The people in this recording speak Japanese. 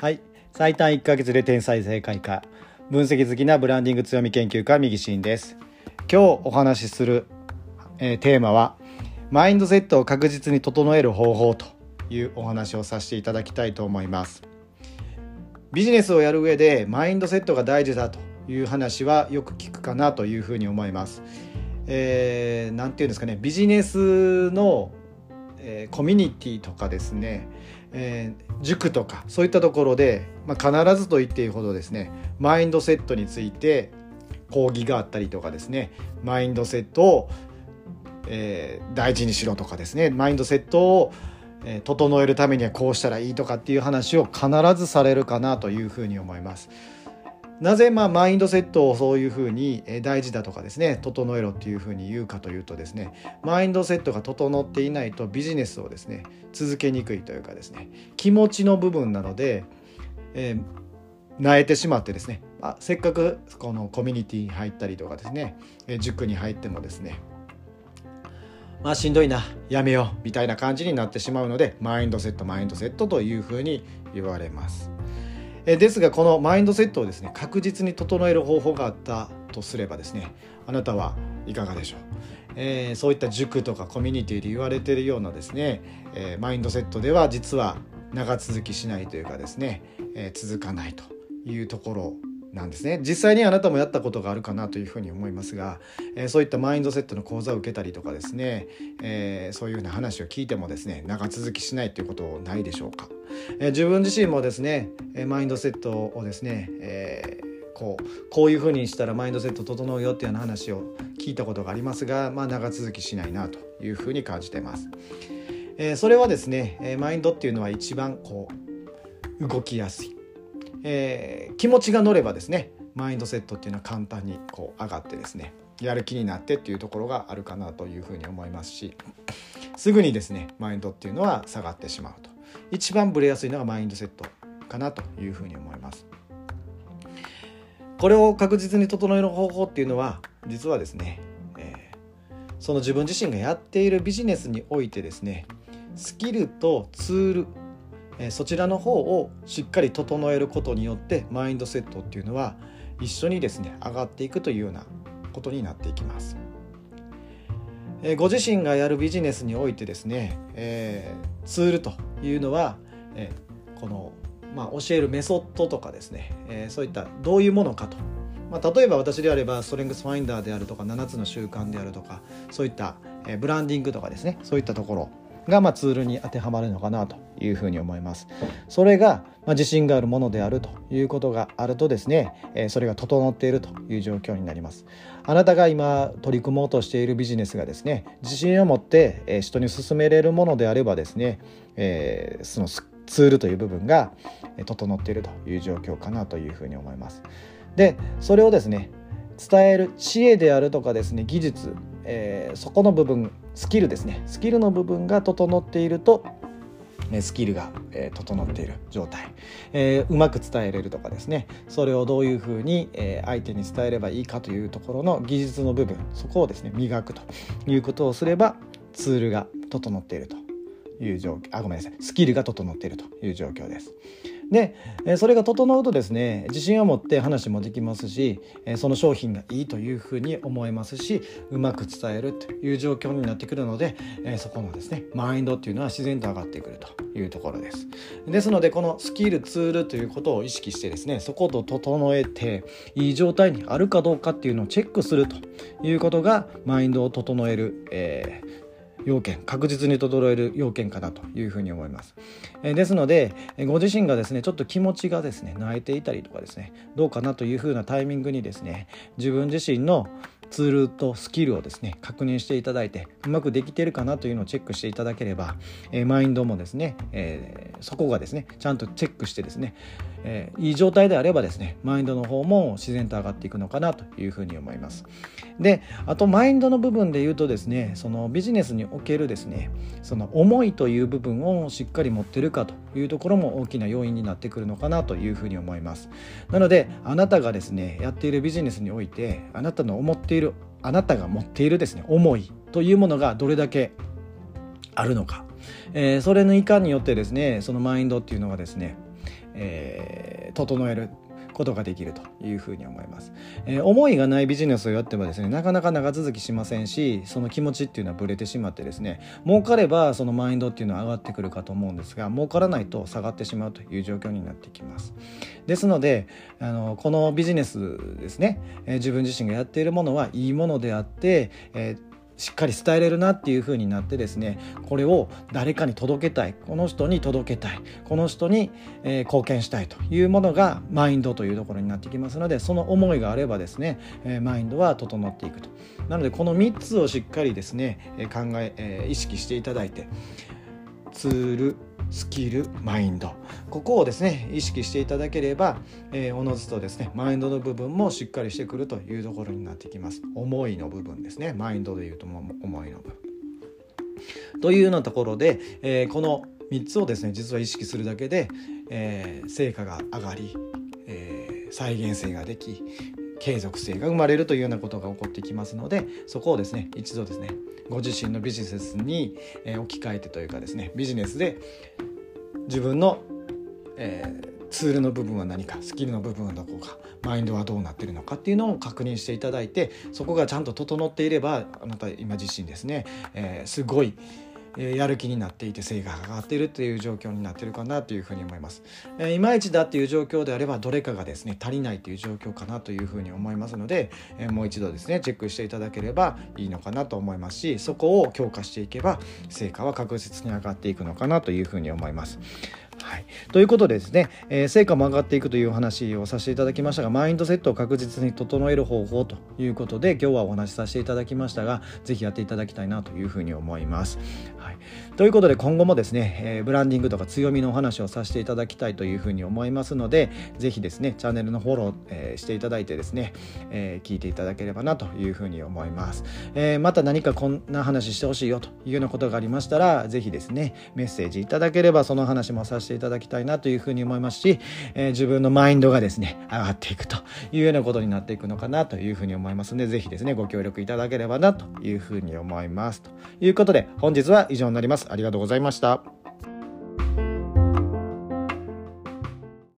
はい。最短1ヶ月で天才正解か分析好きなブランディング強み研究家右シーンです。今日お話しする、えー、テーマはマインドセットを確実に整える方法というお話をさせていただきたいと思います。ビジネスをやる上でマインドセットが大事だという話はよく聞くかなというふうに思います。えー、て言うんですかね。ビジネスの、えー、コミュニティとかですね。えー、塾とかそういったところで、まあ、必ずと言っていいほどですねマインドセットについて講義があったりとかですねマインドセットを、えー、大事にしろとかですねマインドセットを、整えるためにはこうしたらいいとかっていう話を必ずされるかなというふうに思います。なぜまあマインドセットをそういうふうに大事だとかですね整えろっていうふうに言うかというとですねマインドセットが整っていないとビジネスをですね続けにくいというかですね気持ちの部分なので、えー、萎えてしまってですねあせっかくこのコミュニティに入ったりとかですね塾に入ってもですねまあしんどいなやめようみたいな感じになってしまうのでマインドセットマインドセットというふうに言われます。えですがこのマインドセットをですね確実に整える方法があったとすればですねあなたはいかがでしょう、えー、そういった塾とかコミュニティで言われているようなですね、えー、マインドセットでは実は長続きしないというかですね、えー、続かないというところなんですね。実際にあなたもやったことがあるかなというふうに思いますが、えー、そういったマインドセットの講座を受けたりとかですね、えー、そういうような話を聞いてもですね長続きしないということないでしょうか、えー、自分自身もですねマインドセットをですね、えこうこういうふうにしたらマインドセット整うよっていうような話を聞いたことがありますが、まあ、長続きしないなというふうに感じてます。えそれはですねマインドっていうのは一番こう動きやすい。えー、気持ちが乗ればですねマインドセットっていうのは簡単にこう上がってですねやる気になってっていうところがあるかなというふうに思いますしすぐにですねマインドっていうのは下がってしまうと。一番ブレやすいのがマインドセットかなというふうに思います。これを確実に整える方法っていうのは実はですね、えー、その自分自身がやっているビジネスにおいてですねスキルとツールそちらの方をしっかり整えることによってマインドセットっていうのは一緒にですね上がっていくというようなことになっていきます。えご自身がやるビジネスにおいてですね、えー、ツールというのは、えこの、まあ、教えるメソッドとかですね、えそういったどういうものかと、まあ、例えば私であればストレングスファインダーであるとか7つの習慣であるとかそういった、えブランディングとかですねそういったところがまツールに当てはまるのかなというふうに思います。それがま自信があるものであるということがあるとですね、えそれが整っているという状況になります。あなたが今取り組もうとしているビジネスがですね自信を持ってえ人に勧めれるものであればですね、えー、そのツールという部分が整っているという状況かなというふうに思います。でそれをですね伝える知恵であるとかですね技術、えー、そこの部分スキルですね。スキルの部分が整っているとスキルが、整っている状態、えー、うまく伝えれるとかですね。それをどういうふうに、相手に伝えればいいかというところの技術の部分。そこをですね磨くということをすればツールが整っていると。いう状況あごめんなさいスキルが整っているという状況です。でそれが整うとですね自信を持って話もできますしその商品がいいというふうに思えますしうまく伝えるという状況になってくるのでそこのですねマインドっていうのは自然と上がってくるというところですですのでこのスキルツールということを意識してですねそこと整えていい状態にあるかどうかっていうのをチェックするということがマインドを整える、えー要件確実に整える要件かなというふうに思います、えですのでご自身がですねちょっと気持ちがですね泣いていたりとかですねどうかなというふうなタイミングにですね自分自身のツールとスキルをですね確認していただいてうまくできているかなというのをチェックしていただければ、え、マインドもですね、えー、そこがですねちゃんとチェックしてですね、えー、いい状態であればですねマインドの方も自然と上がっていくのかなというふうに思います。であとマインドの部分で言うとですねそのビジネスにおけるですねその思いという部分をしっかり持ってるかというところも大きな要因になってくるのかなというふうに思います。なのであなたがですねやっているビジネスにおいてあなたの思っているあなたが持っているですね思いというものがどれだけあるのか、えー、それのいかによってですねそのマインドっていうのがですねえー、整えることができるというふうに思います、えー、思いがないビジネスをやってはですねなかなか長続きしませんしその気持ちっていうのはぶれてしまってですね儲かればそのマインドっていうのは上がってくるかと思うんですが儲からないと下がってしまうという状況になってきます。ですのであのこのビジネスですね、えー、自分自身がやっているものはいいものであって、えーしっかり伝えれるなっていう風になってですねこれを誰かに届けたいこの人に届けたいこの人に、えー、貢献したいというものがマインドというところになってきますのでその思いがあればですね、えー、マインドは整っていくと。なのでこの3つをしっかりですね、え考ええー、意識していただいてツールスキルマインド。ここをですね意識していただければ、えー、おのずとですねマインドの部分もしっかりしてくるというところになってきます。思いの部分ですね。マインドでいうと思いの部分。というようなところで、えー、この3つをですね実は意識するだけで、えー、成果が上がり、えー、再現性ができ継続性が生まれるというようなことが起こってきますのでそこをですね一度ですねご自身のビジネスに、え置き換えてというかですねビジネスで自分の、えー、ツールの部分は何かスキルの部分はどこかマインドはどうなってるのかっていうのを確認していただいてそこがちゃんと整っていればあなた今自身ですね、えー、すごいえやる気になっていて成果が上がっているという状況になってるかなというふうに思います。えいまいちだっていう状況であればどれかがですね足りないという状況かなというふうに思いますので、えもう一度ですねチェックしていただければいいのかなと思いますしそこを強化していけば成果は確実に上がっていくのかなというふうに思います。はい、ということでですね、えー、成果も上がっていくというお話をさせていただきましたがマインドセットを確実に整える方法ということで今日はお話しさせていただきましたが是非やっていただきたいなというふうに思います。はい、ということで今後もですね、えー、ブランディングとか強みのお話をさせていただきたいというふうに思いますので是非ですねチャンネルのフォロー、えー、していただいてですね、え聞いていただければなというふうに思います。えまた何かこんな話してほしいよというようなことがありましたら是非ですねメッセージいただければその話もさせてしていただきたいなというふうに思いますし、えー、自分のマインドがですね、上がっていくというようなことになっていくのかなというふうに思いますので、是非ですね、ご協力いただければなというふうに思います。ということで、本日は以上になります。ありがとうございました。